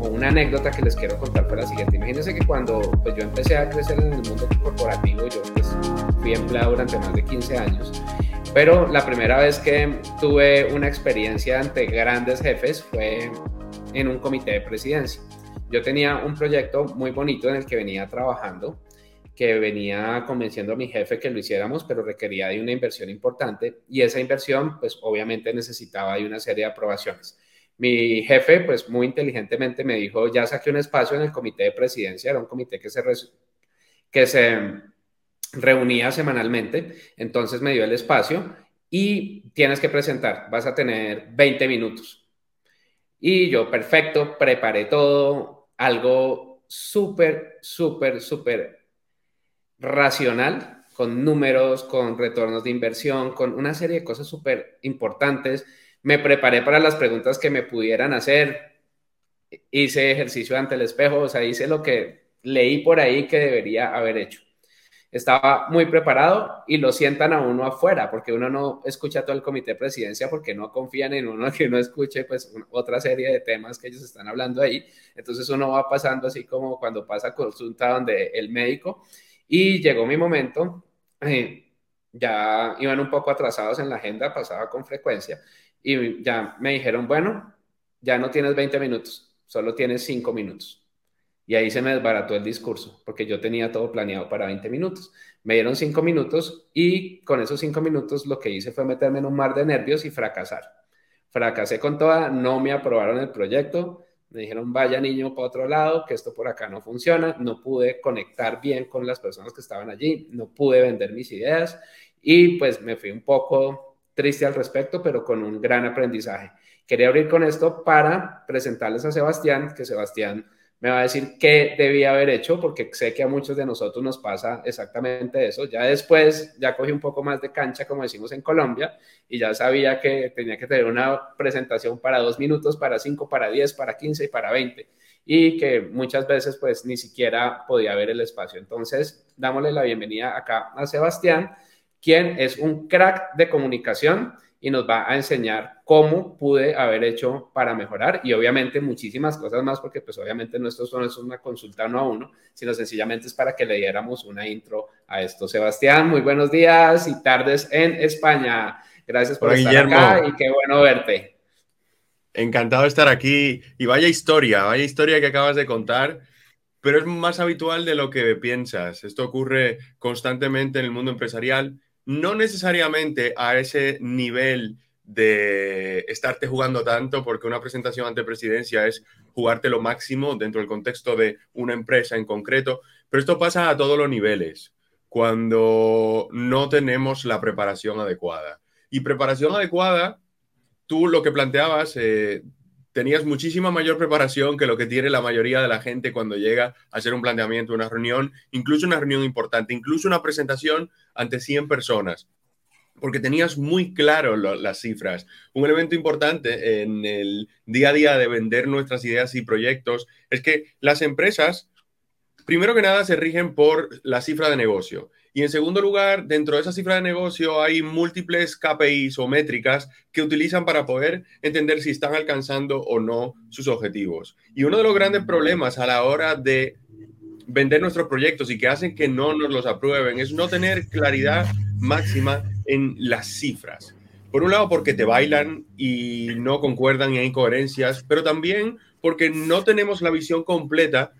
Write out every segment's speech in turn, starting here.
una anécdota que les quiero contar fue la siguiente. Imagínense que cuando pues, yo empecé a crecer en el mundo corporativo, yo pues, fui empleado durante más de 15 años, pero la primera vez que tuve una experiencia ante grandes jefes fue en un comité de presidencia. Yo tenía un proyecto muy bonito en el que venía trabajando, que venía convenciendo a mi jefe que lo hiciéramos, pero requería de una inversión importante y esa inversión pues obviamente necesitaba de una serie de aprobaciones. Mi jefe, pues muy inteligentemente me dijo, ya saqué un espacio en el comité de presidencia, era un comité que se, que se reunía semanalmente, entonces me dio el espacio y tienes que presentar, vas a tener 20 minutos. Y yo, perfecto, preparé todo, algo súper, súper, súper racional, con números, con retornos de inversión, con una serie de cosas súper importantes me preparé para las preguntas que me pudieran hacer, hice ejercicio ante el espejo, o sea, hice lo que leí por ahí que debería haber hecho. Estaba muy preparado y lo sientan a uno afuera, porque uno no escucha todo el comité de presidencia porque no confían en uno que uno escuche pues otra serie de temas que ellos están hablando ahí. Entonces uno va pasando así como cuando pasa consulta donde el médico y llegó mi momento, eh, ya iban un poco atrasados en la agenda, pasaba con frecuencia y ya me dijeron, bueno, ya no tienes 20 minutos, solo tienes 5 minutos. Y ahí se me desbarató el discurso, porque yo tenía todo planeado para 20 minutos. Me dieron 5 minutos y con esos 5 minutos lo que hice fue meterme en un mar de nervios y fracasar. Fracasé con toda, no me aprobaron el proyecto, me dijeron, vaya niño para otro lado, que esto por acá no funciona, no pude conectar bien con las personas que estaban allí, no pude vender mis ideas y pues me fui un poco triste al respecto, pero con un gran aprendizaje. Quería abrir con esto para presentarles a Sebastián, que Sebastián me va a decir qué debía haber hecho, porque sé que a muchos de nosotros nos pasa exactamente eso. Ya después, ya cogí un poco más de cancha, como decimos en Colombia, y ya sabía que tenía que tener una presentación para dos minutos, para cinco, para diez, para quince y para veinte, y que muchas veces pues ni siquiera podía ver el espacio. Entonces, dámosle la bienvenida acá a Sebastián quien es un crack de comunicación y nos va a enseñar cómo pude haber hecho para mejorar y obviamente muchísimas cosas más porque pues obviamente no esto no es una consulta uno a uno, sino sencillamente es para que le diéramos una intro a esto. Sebastián, muy buenos días y tardes en España. Gracias por estar acá y qué bueno verte. Encantado de estar aquí y vaya historia, vaya historia que acabas de contar pero es más habitual de lo que piensas. Esto ocurre constantemente en el mundo empresarial no necesariamente a ese nivel de estarte jugando tanto, porque una presentación ante presidencia es jugarte lo máximo dentro del contexto de una empresa en concreto, pero esto pasa a todos los niveles, cuando no tenemos la preparación adecuada. Y preparación adecuada, tú lo que planteabas, eh, tenías muchísima mayor preparación que lo que tiene la mayoría de la gente cuando llega a hacer un planteamiento, una reunión, incluso una reunión importante, incluso una presentación ante 100 personas, porque tenías muy claro las cifras. Un elemento importante en el día a día de vender nuestras ideas y proyectos es que las empresas, primero que nada, se rigen por la cifra de negocio. Y en segundo lugar, dentro de esa cifra de negocio hay múltiples KPIs o métricas que utilizan para poder entender si están alcanzando o no sus objetivos. Y uno de los grandes problemas a la hora de vender nuestros proyectos y que hacen que no nos los aprueben es no tener claridad máxima en las cifras. Por un lado, porque te bailan y no concuerdan y hay incoherencias, pero también porque no tenemos la visión completa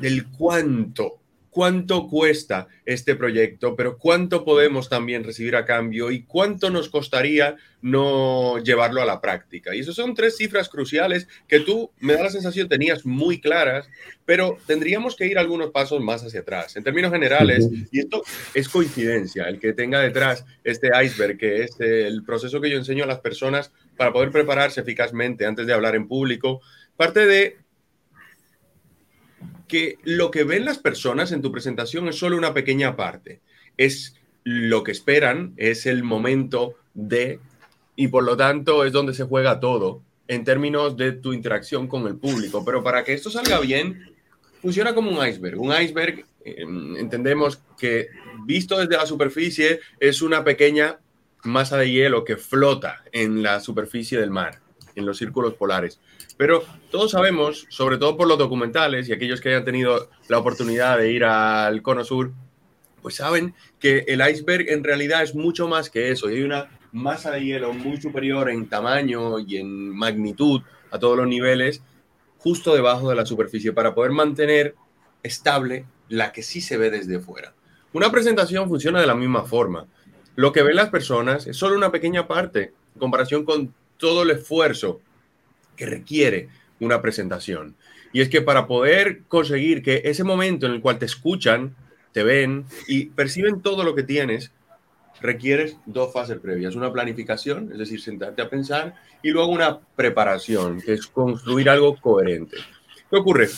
del cuánto cuánto cuesta este proyecto, pero cuánto podemos también recibir a cambio y cuánto nos costaría no llevarlo a la práctica. Y esas son tres cifras cruciales que tú, me da la sensación, tenías muy claras, pero tendríamos que ir algunos pasos más hacia atrás. En términos generales, y esto es coincidencia, el que tenga detrás este iceberg, que es el proceso que yo enseño a las personas para poder prepararse eficazmente antes de hablar en público, parte de que lo que ven las personas en tu presentación es solo una pequeña parte. Es lo que esperan, es el momento de, y por lo tanto es donde se juega todo en términos de tu interacción con el público. Pero para que esto salga bien, funciona como un iceberg. Un iceberg, em, entendemos que visto desde la superficie, es una pequeña masa de hielo que flota en la superficie del mar, en los círculos polares. Pero todos sabemos, sobre todo por los documentales y aquellos que hayan tenido la oportunidad de ir al Cono Sur, pues saben que el iceberg en realidad es mucho más que eso. Y hay una masa de hielo muy superior en tamaño y en magnitud a todos los niveles, justo debajo de la superficie, para poder mantener estable la que sí se ve desde fuera. Una presentación funciona de la misma forma. Lo que ven las personas es solo una pequeña parte en comparación con todo el esfuerzo que requiere una presentación. Y es que para poder conseguir que ese momento en el cual te escuchan, te ven y perciben todo lo que tienes, requieres dos fases previas. Una planificación, es decir, sentarte a pensar, y luego una preparación, que es construir algo coherente. ¿Qué ocurre?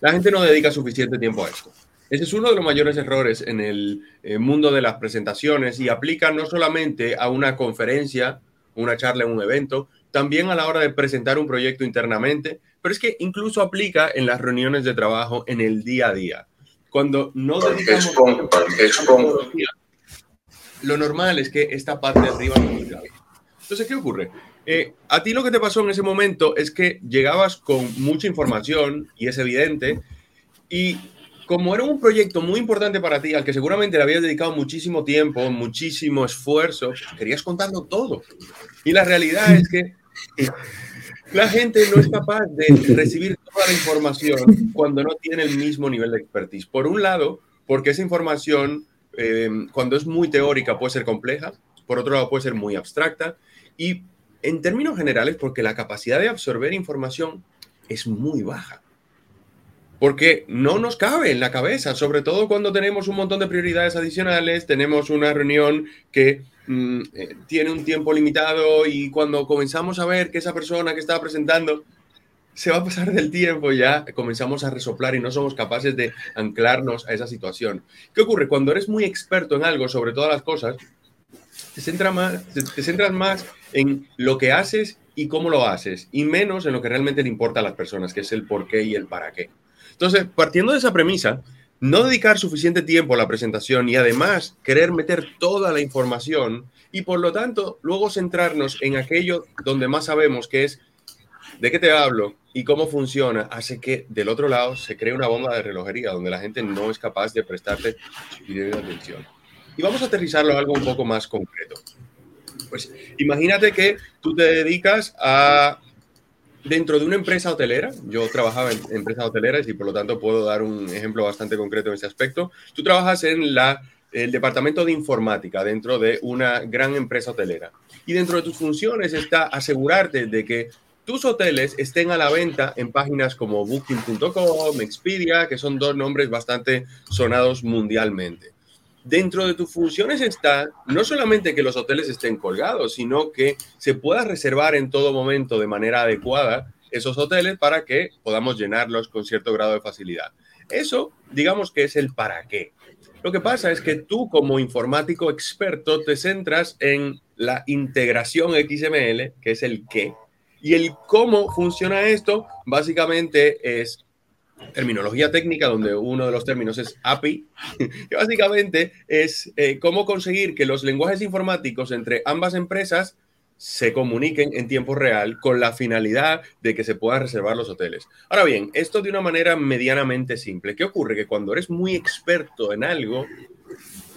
La gente no dedica suficiente tiempo a esto. Ese es uno de los mayores errores en el eh, mundo de las presentaciones y aplica no solamente a una conferencia, una charla en un evento, también a la hora de presentar un proyecto internamente, pero es que incluso aplica en las reuniones de trabajo en el día a día. Cuando no dedicamos lo normal es que esta parte de arriba no Entonces, ¿qué ocurre? Eh, a ti lo que te pasó en ese momento es que llegabas con mucha información y es evidente, y como era un proyecto muy importante para ti, al que seguramente le habías dedicado muchísimo tiempo, muchísimo esfuerzo, querías contarlo todo. Y la realidad es que la gente no es capaz de recibir toda la información cuando no tiene el mismo nivel de expertise. Por un lado, porque esa información eh, cuando es muy teórica puede ser compleja, por otro lado puede ser muy abstracta y en términos generales porque la capacidad de absorber información es muy baja. Porque no nos cabe en la cabeza, sobre todo cuando tenemos un montón de prioridades adicionales, tenemos una reunión que mm, eh, tiene un tiempo limitado y cuando comenzamos a ver que esa persona que está presentando se va a pasar del tiempo ya comenzamos a resoplar y no somos capaces de anclarnos a esa situación. ¿Qué ocurre? Cuando eres muy experto en algo, sobre todas las cosas, te, centra más, te centras más en lo que haces y cómo lo haces, y menos en lo que realmente le importa a las personas, que es el por qué y el para qué. Entonces, partiendo de esa premisa, no dedicar suficiente tiempo a la presentación y además querer meter toda la información y por lo tanto luego centrarnos en aquello donde más sabemos que es de qué te hablo y cómo funciona hace que del otro lado se cree una bomba de relojería donde la gente no es capaz de prestarte atención. Y vamos a aterrizarlo a algo un poco más concreto. Pues imagínate que tú te dedicas a dentro de una empresa hotelera, yo trabajaba en empresas hoteleras y por lo tanto puedo dar un ejemplo bastante concreto en este aspecto. Tú trabajas en la, el departamento de informática dentro de una gran empresa hotelera. Y dentro de tus funciones está asegurarte de que tus hoteles estén a la venta en páginas como booking.com, Expedia, que son dos nombres bastante sonados mundialmente. Dentro de tus funciones está no solamente que los hoteles estén colgados, sino que se pueda reservar en todo momento de manera adecuada esos hoteles para que podamos llenarlos con cierto grado de facilidad. Eso, digamos que es el para qué. Lo que pasa es que tú como informático experto te centras en la integración XML, que es el qué, y el cómo funciona esto, básicamente es terminología técnica, donde uno de los términos es API, que básicamente es eh, cómo conseguir que los lenguajes informáticos entre ambas empresas se comuniquen en tiempo real con la finalidad de que se puedan reservar los hoteles. Ahora bien, esto de una manera medianamente simple. ¿Qué ocurre? Que cuando eres muy experto en algo,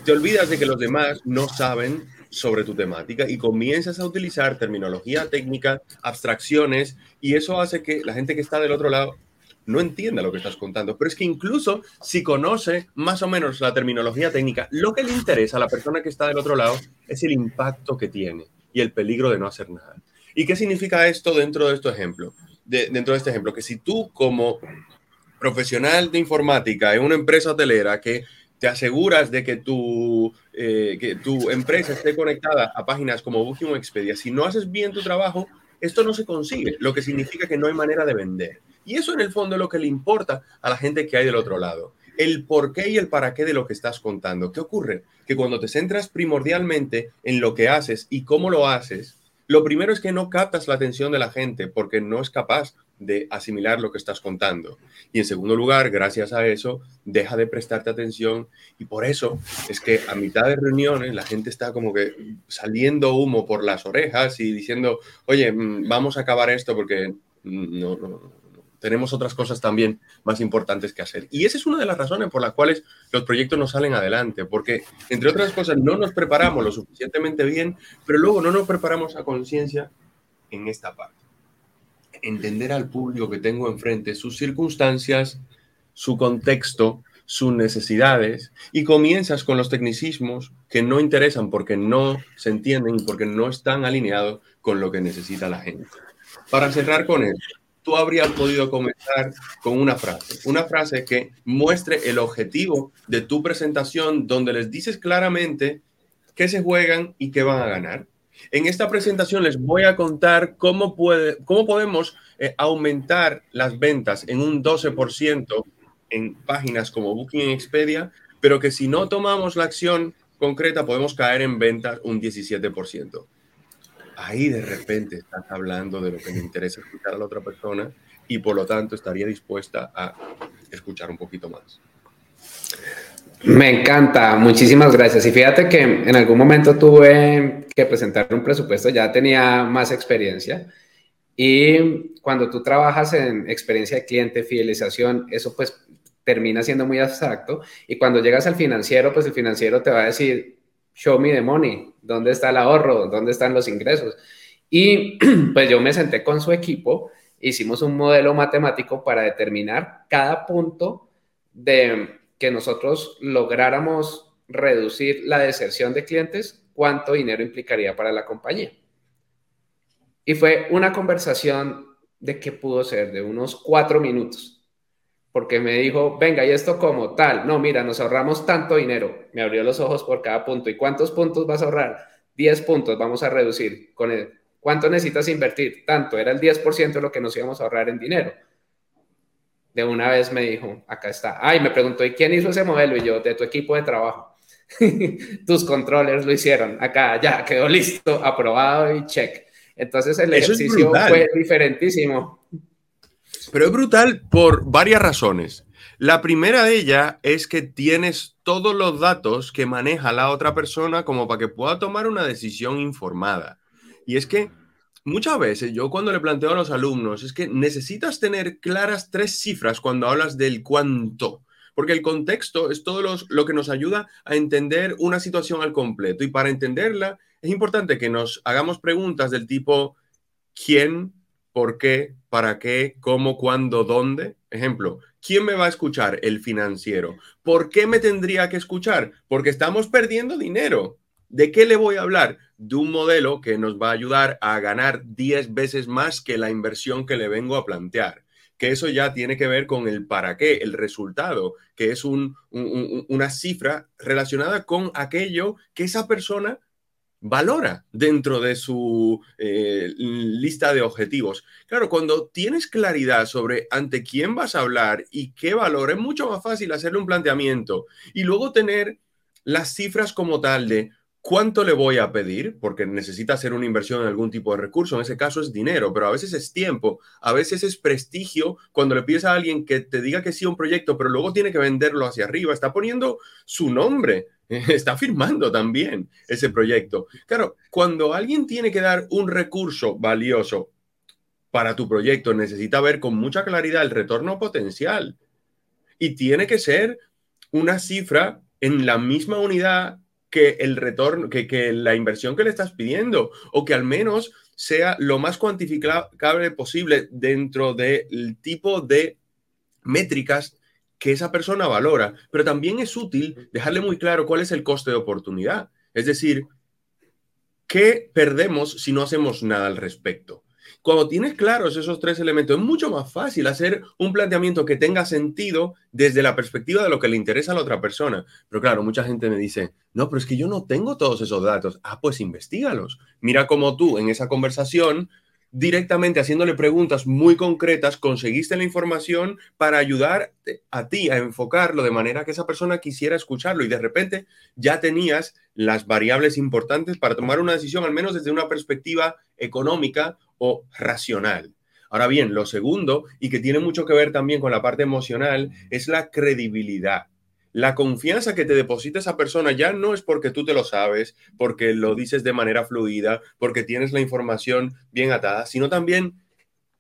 te olvidas de que los demás no saben sobre tu temática y comienzas a utilizar terminología técnica, abstracciones, y eso hace que la gente que está del otro lado no entienda lo que estás contando. Pero es que incluso si conoce más o menos la terminología técnica, lo que le interesa a la persona que está del otro lado es el impacto que tiene y el peligro de no hacer nada. ¿Y qué significa esto dentro de este ejemplo? dentro de este ejemplo, que si tú como profesional de informática en una empresa hotelera que te aseguras de que tu, eh, que tu empresa esté conectada a páginas como Booking o Expedia. Si no haces bien tu trabajo, esto no se consigue, lo que significa que no hay manera de vender. Y eso en el fondo es lo que le importa a la gente que hay del otro lado. El por qué y el para qué de lo que estás contando. ¿Qué ocurre? Que cuando te centras primordialmente en lo que haces y cómo lo haces, lo primero es que no captas la atención de la gente porque no es capaz de asimilar lo que estás contando. Y en segundo lugar, gracias a eso, deja de prestarte atención y por eso es que a mitad de reuniones la gente está como que saliendo humo por las orejas y diciendo, oye, mm, vamos a acabar esto porque no, no, tenemos otras cosas también más importantes que hacer. Y esa es una de las razones por las cuales los proyectos no salen adelante, porque entre otras cosas no nos preparamos lo suficientemente bien, pero luego no nos preparamos a conciencia en esta parte. Entender al público que tengo enfrente, sus circunstancias, su contexto, sus necesidades, y comienzas con los tecnicismos que no interesan porque no se entienden porque no están alineados con lo que necesita la gente. Para cerrar con esto, tú habrías podido comenzar con una frase, una frase que muestre el objetivo de tu presentación donde les dices claramente qué se juegan y qué van a ganar. En esta presentación les voy a contar cómo, puede, cómo podemos eh, aumentar las ventas en un 12% en páginas como Booking Expedia, pero que si no tomamos la acción concreta podemos caer en ventas un 17% ahí de repente estás hablando de lo que le interesa escuchar a la otra persona y por lo tanto estaría dispuesta a escuchar un poquito más. Me encanta, muchísimas gracias. Y fíjate que en algún momento tuve que presentar un presupuesto, ya tenía más experiencia. Y cuando tú trabajas en experiencia de cliente, fidelización, eso pues termina siendo muy abstracto. Y cuando llegas al financiero, pues el financiero te va a decir, show me the money, ¿dónde está el ahorro? ¿Dónde están los ingresos? Y pues yo me senté con su equipo, hicimos un modelo matemático para determinar cada punto de que nosotros lográramos reducir la deserción de clientes, cuánto dinero implicaría para la compañía. Y fue una conversación de qué pudo ser, de unos cuatro minutos porque me dijo, venga, ¿y esto como tal? No, mira, nos ahorramos tanto dinero. Me abrió los ojos por cada punto. ¿Y cuántos puntos vas a ahorrar? 10 puntos vamos a reducir. Con el, ¿Cuánto necesitas invertir? Tanto, era el 10% de lo que nos íbamos a ahorrar en dinero. De una vez me dijo, acá está. Ay, me preguntó, ¿y quién hizo ese modelo? Y yo, de tu equipo de trabajo. Tus controllers lo hicieron. Acá, ya, quedó listo, aprobado y check. Entonces el ejercicio fue diferentísimo. Pero es brutal por varias razones. La primera de ellas es que tienes todos los datos que maneja la otra persona como para que pueda tomar una decisión informada. Y es que muchas veces yo cuando le planteo a los alumnos es que necesitas tener claras tres cifras cuando hablas del cuánto, porque el contexto es todo lo que nos ayuda a entender una situación al completo. Y para entenderla es importante que nos hagamos preguntas del tipo, ¿quién por qué, para qué, cómo, cuándo, dónde. Ejemplo, ¿quién me va a escuchar? El financiero. ¿Por qué me tendría que escuchar? Porque estamos perdiendo dinero. ¿De qué le voy a hablar? De un modelo que nos va a ayudar a ganar 10 veces más que la inversión que le vengo a plantear. Que eso ya tiene que ver con el para qué, el resultado, que es una cifra relacionada con aquello que esa persona valora dentro de su eh, lista de objetivos. Claro, cuando tienes claridad sobre ante quién vas a hablar y qué valor, es mucho más fácil hacerle un planteamiento y luego tener las cifras como tal de cuánto le voy a pedir, porque necesita hacer una inversión en algún tipo de recurso, en ese caso es dinero, pero a veces es tiempo, a veces es prestigio cuando le pides a alguien que te diga que sí a un proyecto, pero luego tiene que venderlo hacia arriba, está poniendo su nombre está firmando también ese proyecto. Claro, cuando alguien tiene que dar un recurso valioso para tu proyecto, necesita ver con mucha claridad el retorno potencial. Y tiene que ser una cifra en la misma unidad que el retorno, que, que la inversión que le estás pidiendo, o que al menos sea lo más cuantificable posible dentro del tipo de métricas que esa persona valora, pero también es útil dejarle muy claro cuál es el coste de oportunidad. Es decir, ¿qué perdemos si no hacemos nada al respecto? Cuando tienes claros esos tres elementos, es mucho más fácil hacer un planteamiento que tenga sentido desde la perspectiva de lo que le interesa a la otra persona. Pero claro, mucha gente me dice, no, pero es que yo no tengo todos esos datos. Ah, pues investigalos. Mira cómo tú en esa conversación directamente haciéndole preguntas muy concretas, conseguiste la información para ayudar a ti a enfocarlo de manera que esa persona quisiera escucharlo y de repente ya tenías las variables importantes para tomar una decisión, al menos desde una perspectiva económica o racional. Ahora bien, lo segundo, y que tiene mucho que ver también con la parte emocional, es la credibilidad. La confianza que te deposita esa persona ya no es porque tú te lo sabes, porque lo dices de manera fluida, porque tienes la información bien atada, sino también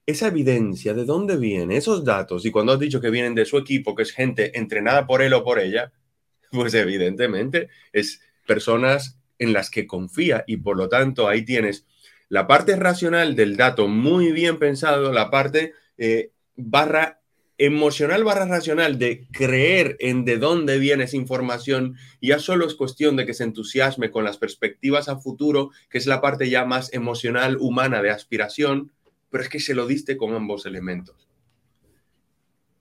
esa evidencia, de dónde vienen esos datos. Y cuando has dicho que vienen de su equipo, que es gente entrenada por él o por ella, pues evidentemente es personas en las que confía y por lo tanto ahí tienes la parte racional del dato muy bien pensado, la parte eh, barra emocional barra racional de creer en de dónde viene esa información, ya solo es cuestión de que se entusiasme con las perspectivas a futuro, que es la parte ya más emocional, humana de aspiración, pero es que se lo diste con ambos elementos.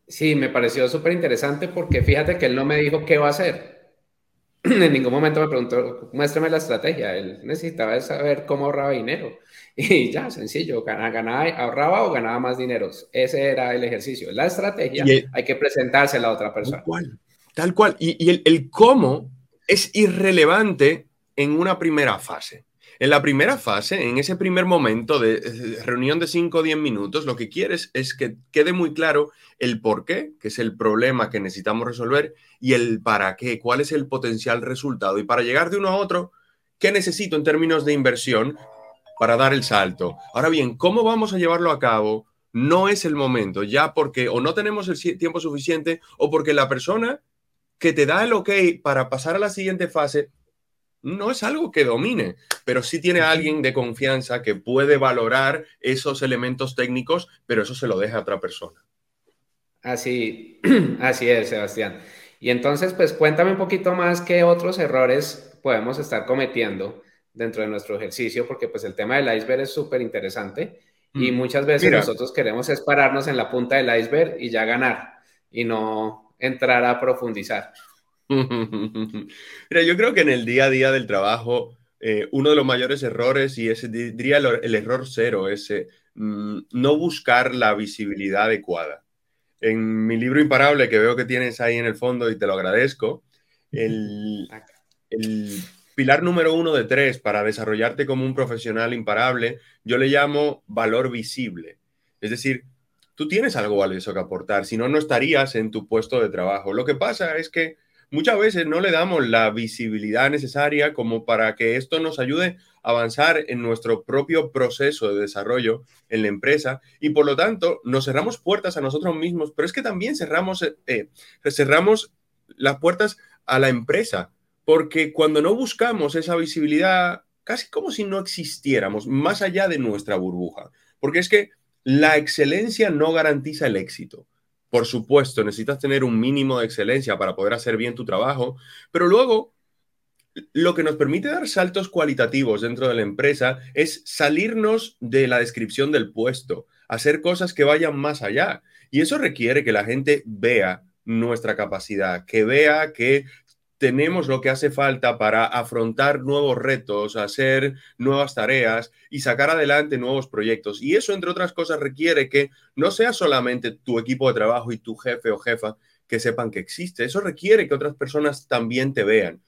Sí, me pareció súper interesante porque fíjate que él no me dijo qué va a hacer. en ningún momento me preguntó, muéstrame la estrategia. Él necesitaba saber cómo ahorraba dinero. Y ya, sencillo, ganaba, ahorraba o ganaba más dinero. Ese era el ejercicio. La estrategia hay que presentársela a otra persona. Tal cual. Tal cual. Y, el, el cómo es irrelevante en una primera fase. En la primera fase, en ese primer momento de reunión de 5 o 10 minutos, lo que quieres es que quede muy claro el por qué, que es el problema que necesitamos resolver, y el para qué, cuál es el potencial resultado. Y para llegar de uno a otro, ¿qué necesito en términos de inversión para dar el salto? Ahora bien, ¿cómo vamos a llevarlo a cabo? No es el momento, ya porque o no tenemos el tiempo suficiente o porque la persona que te da el ok para pasar a la siguiente fase no es algo que domine, pero sí tiene alguien de confianza que puede valorar esos elementos técnicos, pero eso se lo deja a otra persona. Así, así es, Sebastián. Y entonces, pues cuéntame un poquito más qué otros errores podemos estar cometiendo dentro de nuestro ejercicio, porque pues el tema del iceberg es súper interesante y mm. muchas veces nosotros queremos es pararnos en la punta del iceberg y ya ganar y no entrar a profundizar. Mira, yo creo que en el día a día del trabajo, eh, uno de los mayores errores, y ese diría el, error cero, es mm, no buscar la visibilidad adecuada. En mi libro Imparable, que veo que tienes ahí en el fondo y te lo agradezco, el, el pilar número uno de tres para desarrollarte como un profesional imparable, yo le llamo valor visible. Es decir, tú tienes algo valioso que aportar, si no, no estarías en tu puesto de trabajo. Lo que pasa es que muchas veces no le damos la visibilidad necesaria como para que esto nos ayude a avanzar en nuestro propio proceso de desarrollo en la empresa y por lo tanto nos cerramos puertas a nosotros mismos, pero es que también cerramos, eh, cerramos las puertas a la empresa, porque cuando no buscamos esa visibilidad, casi como si no existiéramos más allá de nuestra burbuja, porque es que la excelencia no garantiza el éxito. Por supuesto, necesitas tener un mínimo de excelencia para poder hacer bien tu trabajo, pero luego lo que nos permite dar saltos cualitativos dentro de la empresa es salirnos de la descripción del puesto, hacer cosas que vayan más allá. Y eso requiere que la gente vea nuestra capacidad, que vea que tenemos lo que hace falta para afrontar nuevos retos, hacer nuevas tareas y sacar adelante nuevos proyectos. Y eso, entre otras cosas, requiere que no sea solamente tu equipo de trabajo y tu jefe o jefa que sepan que existe. Eso requiere que otras personas también te vean.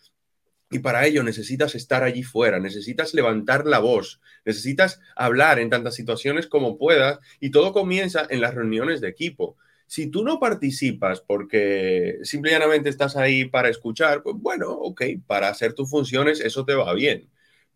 Y para ello necesitas estar allí fuera, necesitas levantar la voz, necesitas hablar en tantas situaciones como puedas y todo comienza en las reuniones de equipo. Si tú no participas porque simplemente estás ahí para escuchar, pues bueno, ok, para hacer tus funciones eso te va bien.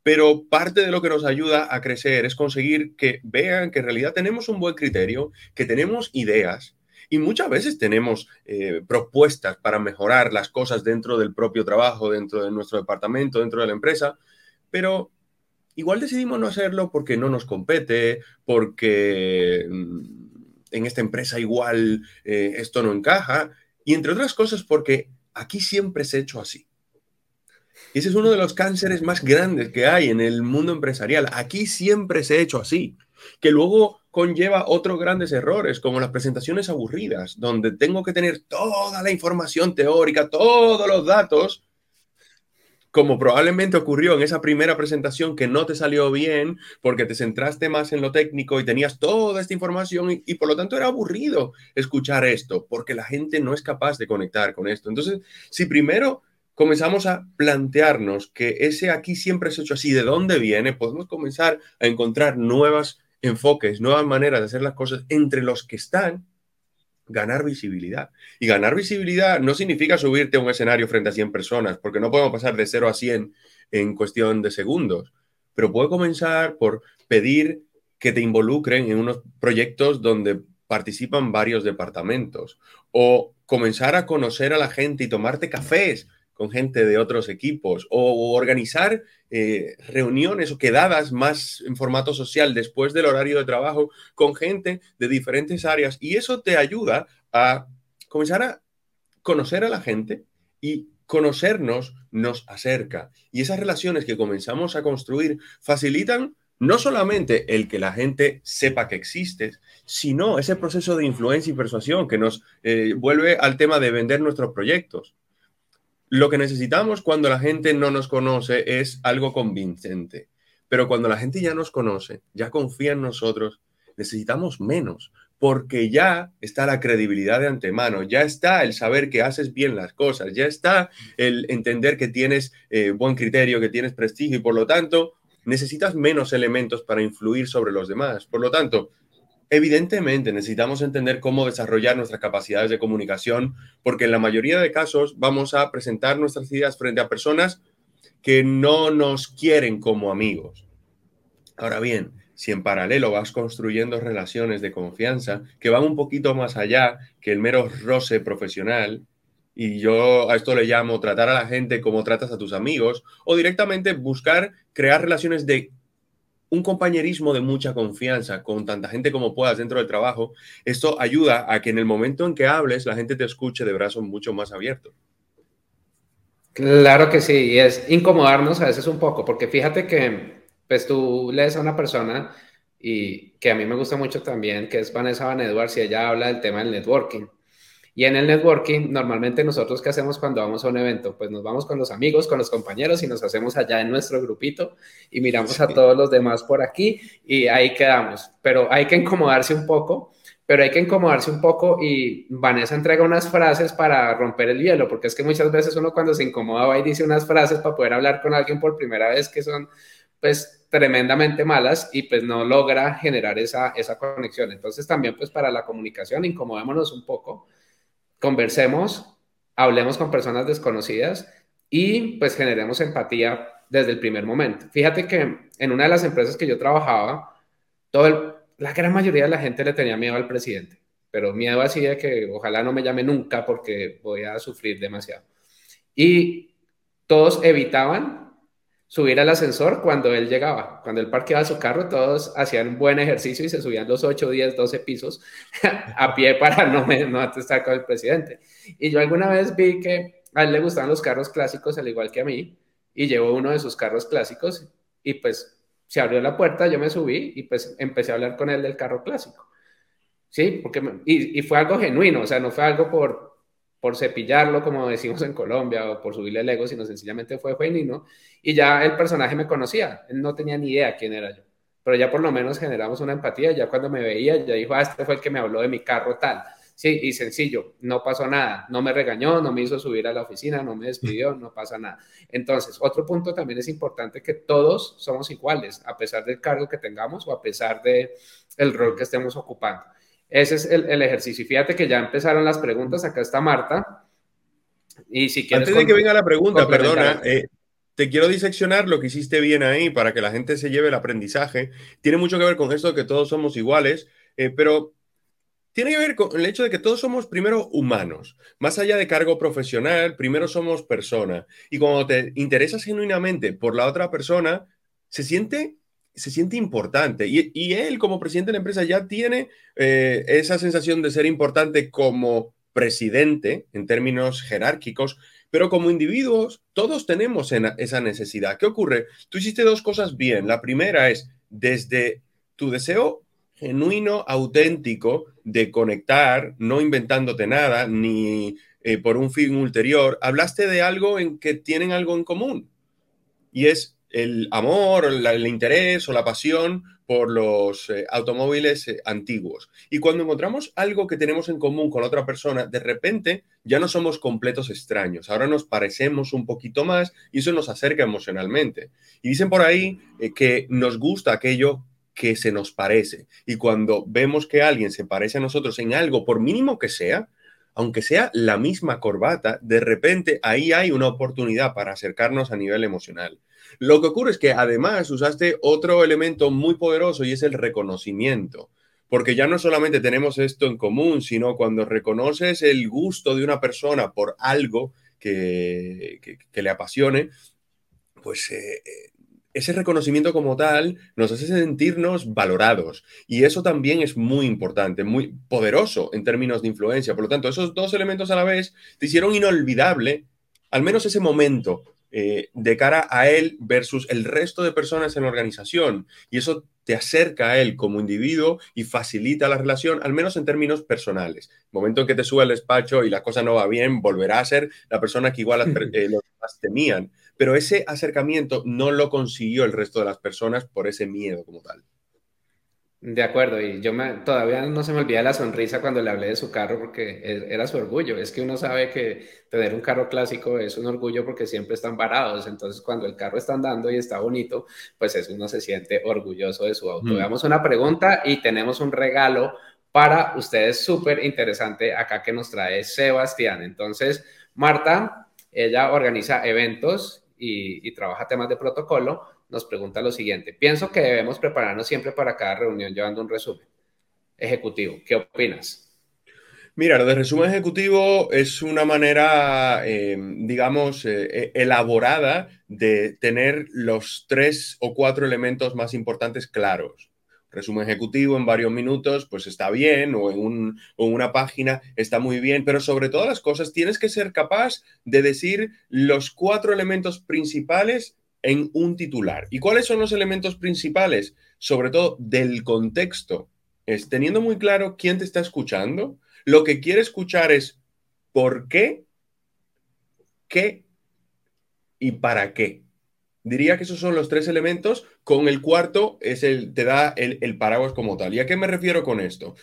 Pero parte de lo que nos ayuda a crecer es conseguir que vean que en realidad tenemos un buen criterio, que tenemos ideas, y muchas veces tenemos eh, propuestas para mejorar las cosas dentro del propio trabajo, dentro de nuestro departamento, dentro de la empresa, pero igual decidimos no hacerlo porque no nos compete, porque mm, en esta empresa igual eh, esto no encaja, y entre otras cosas porque aquí siempre se ha hecho así. Y ese es uno de los cánceres más grandes que hay en el mundo empresarial. Aquí siempre se ha hecho así, que luego conlleva otros grandes errores, como las presentaciones aburridas, donde tengo que tener toda la información teórica, todos los datos, como probablemente ocurrió en esa primera presentación que no te salió bien porque te centraste más en lo técnico y tenías toda esta información y, y, por lo tanto era aburrido escuchar esto porque la gente no es capaz de conectar con esto. Entonces, si primero comenzamos a plantearnos que ese aquí siempre es hecho así, ¿de dónde viene? Podemos comenzar a encontrar nuevos enfoques, nuevas maneras de hacer las cosas entre los que están ganar visibilidad. Y ganar visibilidad no significa subirte a un escenario frente a 100 personas, porque no podemos pasar de 0 a 100 en cuestión de segundos, pero puede comenzar por pedir que te involucren en unos proyectos donde participan varios departamentos. O comenzar a conocer a la gente y tomarte cafés con gente de otros equipos. O organizar eh, reuniones o quedadas más en formato social después del horario de trabajo con gente de diferentes áreas y eso te ayuda a comenzar a conocer a la gente y conocernos nos acerca y esas relaciones que comenzamos a construir facilitan no solamente el que la gente sepa que existes, sino ese proceso de influencia y persuasión que nos eh, vuelve al tema de vender nuestros proyectos. Lo que necesitamos cuando la gente no nos conoce es algo convincente. Pero cuando la gente ya nos conoce, ya confía en nosotros, necesitamos menos, porque ya está la credibilidad de antemano, ya está el saber que haces bien las cosas, ya está el entender que tienes eh, buen criterio, que tienes prestigio y por lo tanto necesitas menos elementos para influir sobre los demás. Por lo tanto, Evidentemente, necesitamos entender cómo desarrollar nuestras capacidades de comunicación, porque en la mayoría de casos vamos a presentar nuestras ideas frente a personas que no nos quieren como amigos. Ahora bien, si en paralelo vas construyendo relaciones de confianza que van un poquito más allá que el mero roce profesional, y yo a esto le llamo tratar a la gente como tratas a tus amigos, o directamente buscar crear relaciones de un compañerismo de mucha confianza con tanta gente como puedas dentro del trabajo, esto ayuda a que en el momento en que hables la gente te escuche de brazos mucho más abiertos. Claro que sí, y es incomodarnos a veces un poco, porque fíjate que pues tú lees a una persona y que a mí me gusta mucho también, que es Vanessa Van Edwards, y ella habla del tema del networking. Y en el networking, normalmente nosotros, ¿qué hacemos cuando vamos a un evento? Pues nos vamos con los amigos, con los compañeros y nos hacemos allá en nuestro grupito y miramos a todos los demás por aquí y ahí quedamos. Pero hay que incomodarse un poco, pero hay que incomodarse un poco y Vanessa entrega unas frases para romper el hielo, porque es que muchas veces uno cuando se incomoda va y dice unas frases para poder hablar con alguien por primera vez que son pues tremendamente malas y pues no logra generar esa, esa conexión. Entonces también pues para la comunicación incomodémonos un poco conversemos, hablemos con personas desconocidas y pues generemos empatía desde el primer momento. Fíjate que en una de las empresas que yo trabajaba, todo la gran mayoría de la gente le tenía miedo al presidente, pero miedo así de que ojalá no me llame nunca porque voy a sufrir demasiado. Y todos evitaban subir al ascensor cuando él llegaba. Cuando él parqueaba su carro, todos hacían un buen ejercicio y se subían los 8, 10, 12 pisos a pie para no, me, no estar con el presidente. Y yo alguna vez vi que a él le gustaban los carros clásicos al igual que a mí y llevó uno de sus carros clásicos y pues se abrió la puerta, yo me subí y pues empecé a hablar con él del carro clásico. Sí, porque y, y fue algo genuino, o sea, no fue algo por, por cepillarlo, como decimos en Colombia, o por subirle el ego, sino sencillamente fue genuino. Y ya el personaje me conocía, él no tenía ni idea quién era yo. Pero ya por lo menos generamos una empatía, ya cuando me veía, ya dijo, ah, este fue el que me habló de mi carro tal. Sí, y sencillo, no pasó nada, no me regañó, no me hizo subir a la oficina, no me despidió, no pasa nada. Entonces, otro punto también es importante que todos somos iguales, a pesar del cargo que tengamos o a pesar el rol que estemos ocupando. Ese es el, ejercicio. Y fíjate que ya empezaron las preguntas. Acá está Marta. Y si quieres. Antes de que venga la pregunta, perdona, eh, te quiero diseccionar lo que hiciste bien ahí para que la gente se lleve el aprendizaje. Tiene mucho que ver con esto de que todos somos iguales, eh, pero tiene que ver con el hecho de que todos somos primero humanos. Más allá de cargo profesional, primero somos persona. Y cuando te interesas genuinamente por la otra persona, se siente se siente importante. Y, él, como presidente de la empresa, ya tiene eh, esa sensación de ser importante como presidente en términos jerárquicos, pero como individuos, todos tenemos esa necesidad. ¿Qué ocurre? Tú hiciste dos cosas bien. La primera es desde tu deseo genuino, auténtico de conectar, no inventándote nada, ni eh, por un fin ulterior, hablaste de algo en que tienen algo en común y es el amor, el interés o la pasión por los eh, automóviles eh, antiguos. Y cuando encontramos algo que tenemos en común con otra persona, de repente ya no somos completos extraños, ahora nos parecemos un poquito más y eso nos acerca emocionalmente. Y dicen por ahí eh, que nos gusta aquello que se nos parece. Y cuando vemos que alguien se parece a nosotros en algo, por mínimo que sea, aunque sea la misma corbata, de repente ahí hay una oportunidad para acercarnos a nivel emocional. Lo que ocurre es que además usaste otro elemento muy poderoso y es el reconocimiento. Porque ya no solamente tenemos esto en común, sino cuando reconoces el gusto de una persona por algo que, le apasione, pues eh, ese reconocimiento como tal nos hace sentirnos valorados. Y eso también es muy importante, muy poderoso en términos de influencia. Por lo tanto, esos dos elementos a la vez te hicieron inolvidable, al menos ese momento eh, de cara a él versus el resto de personas en la organización. Y eso te acerca a él como individuo y facilita la relación, al menos en términos personales. Momento en que te sube al despacho y la cosa no va bien, volverá a ser la persona que igual eh, los demás temían. Pero ese acercamiento no lo consiguió el resto de las personas por ese miedo como tal. De acuerdo, y yo me, todavía no se me olvida la sonrisa cuando le hablé de su carro porque era su orgullo. Es que uno sabe que tener un carro clásico es un orgullo porque siempre están varados. Entonces, cuando el carro está andando y está bonito, pues es, uno se siente orgulloso de su auto. Mm. Veamos una pregunta y tenemos un regalo para ustedes súper interesante acá que nos trae Sebastián. Entonces, Marta, ella organiza eventos y, y trabaja temas de protocolo nos pregunta lo siguiente. Pienso que debemos prepararnos siempre para cada reunión llevando un resumen ejecutivo. ¿Qué opinas? Mira, lo de resumen ejecutivo es una manera, eh, digamos, eh, e, elaborada de tener los tres o cuatro elementos más importantes claros. Resumen ejecutivo en varios minutos, pues está bien, o en, o una página está muy bien, pero sobre todas las cosas tienes que ser capaz de decir los cuatro elementos principales en un titular. ¿Y cuáles son los elementos principales? Sobre todo del contexto. Es teniendo muy claro quién te está escuchando. Lo que quiere escuchar es por qué, qué y para qué. Diría que esos son los tres elementos. Con el cuarto es el, te da el, el paraguas como tal. ¿Y a qué me refiero con esto?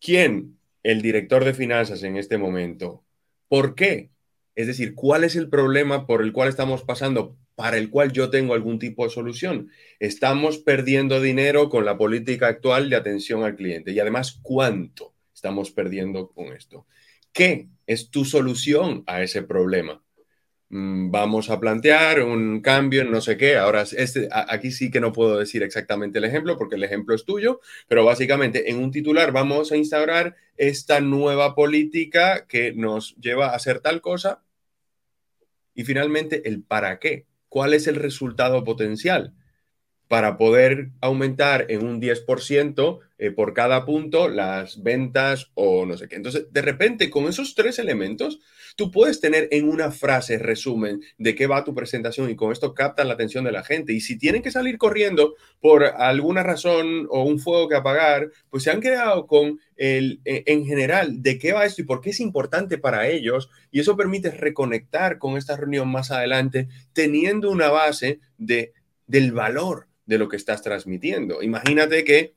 ¿Quién? El director de finanzas en este momento. ¿Por qué? Es decir, ¿cuál es el problema por el cual estamos pasando? Para el cual yo tengo algún tipo de solución. Estamos perdiendo dinero con la política actual de atención al cliente y además cuánto estamos perdiendo con esto. ¿Qué es tu solución a ese problema? Mm, vamos a plantear un cambio en no sé qué. Ahora, este, aquí sí que no puedo decir exactamente el ejemplo porque el ejemplo es tuyo, pero básicamente en un titular vamos a instaurar esta nueva política que nos lleva a hacer tal cosa y finalmente el para qué cuál es el resultado potencial para poder aumentar en un 10% eh, por cada punto las ventas o no sé qué. Entonces, de repente, con esos tres elementos, tú puedes tener en una frase resumen de qué va tu presentación y con esto captan la atención de la gente. Y si tienen que salir corriendo por alguna razón o un fuego que apagar, pues se han quedado con el, e, en general de qué va esto y por qué es importante para ellos. Y eso permite reconectar con esta reunión más adelante, teniendo una base de, del valor de lo que estás transmitiendo. Imagínate que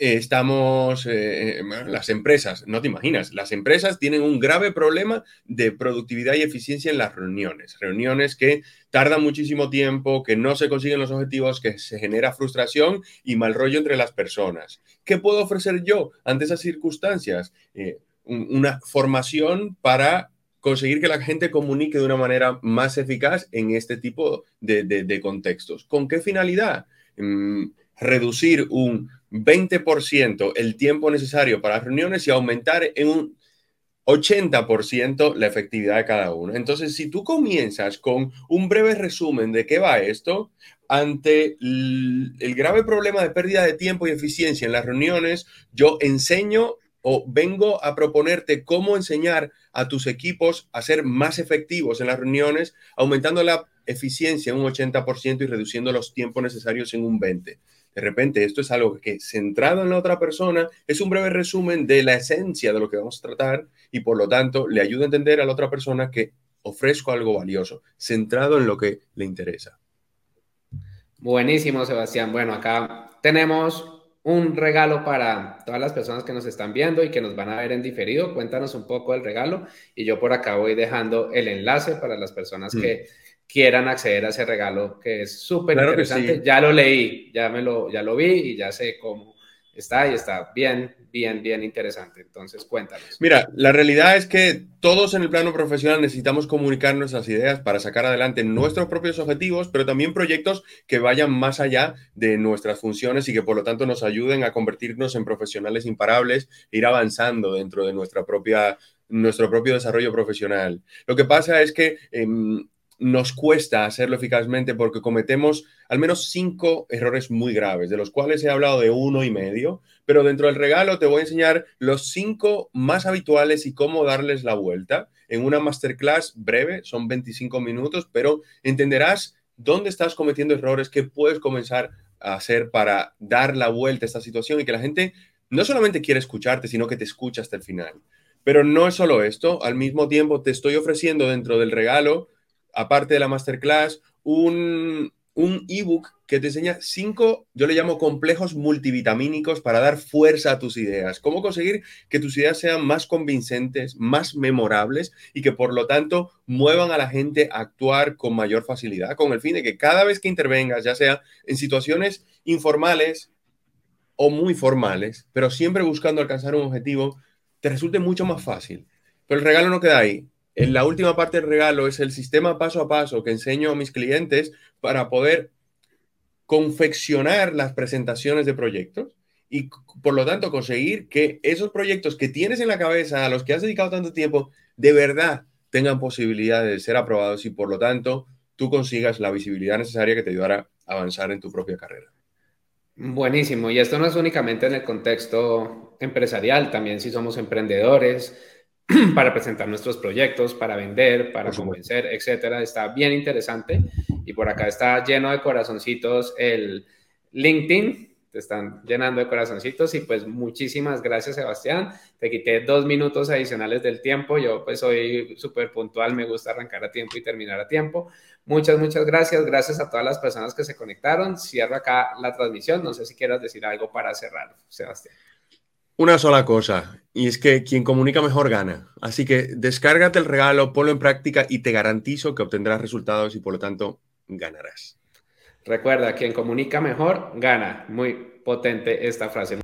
eh, estamos, eh, eh, las empresas, no te imaginas, las empresas tienen un grave problema de productividad y eficiencia en las reuniones. Reuniones que tardan muchísimo tiempo, que no se consiguen los objetivos, que se genera frustración y mal rollo entre las personas. ¿Qué puedo ofrecer yo ante esas circunstancias? una formación para conseguir que la gente comunique de una manera más eficaz en este tipo de, contextos. ¿Con qué finalidad? Mm, reducir un 20% el tiempo necesario para las reuniones y aumentar en un 80% la efectividad de cada uno. Entonces, si tú comienzas con un breve resumen de qué va esto, ante el grave problema de pérdida de tiempo y eficiencia en las reuniones, yo enseño o vengo a proponerte cómo enseñar a tus equipos a ser más efectivos en las reuniones, aumentando la eficiencia en un 80% y reduciendo los tiempos necesarios en un 20%. De repente, esto es algo que centrado en la otra persona es un breve resumen de la esencia de lo que vamos a tratar y por lo tanto le ayuda a entender a la otra persona que ofrezco algo valioso, centrado en lo que le interesa. Buenísimo, Sebastián. Bueno, acá tenemos un regalo para todas las personas que nos están viendo y que nos van a ver en diferido. Cuéntanos un poco del regalo y yo por acá voy dejando el enlace para las personas que mm. quieran acceder a ese regalo que es súper interesante. Ya lo leí, ya me lo ya lo vi y ya sé cómo está y está bien bien, bien interesante. Entonces, cuéntanos. Mira, la realidad es que todos en el plano profesional necesitamos comunicar nuestras ideas para sacar adelante nuestros propios objetivos, pero también proyectos que vayan más allá de nuestras funciones y que por lo tanto nos ayuden a convertirnos en profesionales imparables e ir avanzando dentro de nuestra propia nuestro propio desarrollo profesional. Lo que pasa es que em, nos cuesta hacerlo eficazmente porque cometemos al menos cinco errores muy graves, de los cuales he hablado de uno y medio, pero dentro del regalo te voy a enseñar los cinco más habituales y cómo darles la vuelta en una masterclass breve, son 25 minutos, pero entenderás dónde estás cometiendo errores, qué puedes comenzar a hacer para dar la vuelta a esta situación y que la gente no solamente quiere escucharte, sino que te escucha hasta el final. Pero no es solo esto, al mismo tiempo te estoy ofreciendo dentro del regalo aparte de la masterclass, un, un ebook que te enseña cinco, yo le llamo complejos multivitamínicos para dar fuerza a tus ideas. Cómo conseguir que tus ideas sean más convincentes, más memorables y que por lo tanto muevan a la gente a actuar con mayor facilidad, con el fin de que cada vez que intervengas, ya sea en situaciones informales o muy formales, pero siempre buscando alcanzar un objetivo, te resulte mucho más fácil. Pero el regalo no queda ahí en la última parte del regalo es el sistema paso a paso que enseño a mis clientes para poder confeccionar las presentaciones de proyectos y por lo tanto conseguir que esos proyectos que tienes en la cabeza, a los que has dedicado tanto tiempo, de verdad tengan posibilidad de ser aprobados y por lo tanto tú consigas la visibilidad necesaria que te ayudará a avanzar en tu propia carrera. Buenísimo. Y esto no es únicamente en el contexto empresarial, también si somos emprendedores, para presentar nuestros proyectos, para vender, para convencer, etcétera. Está bien interesante. Y por acá está lleno de corazoncitos el LinkedIn. Te están llenando de corazoncitos y pues muchísimas gracias Sebastián. Te quité dos minutos adicionales del tiempo. Yo pues soy súper puntual, me gusta arrancar a tiempo y terminar a tiempo. Muchas, muchas gracias. Gracias a todas las personas que se conectaron. Cierro acá la transmisión. No sé si quieras decir algo para cerrar, Sebastián. Una sola cosa, y es que quien comunica mejor gana. Así que descárgate el regalo, ponlo en práctica y te garantizo que obtendrás resultados y por lo tanto ganarás. Recuerda, quien comunica mejor gana. Muy potente esta frase.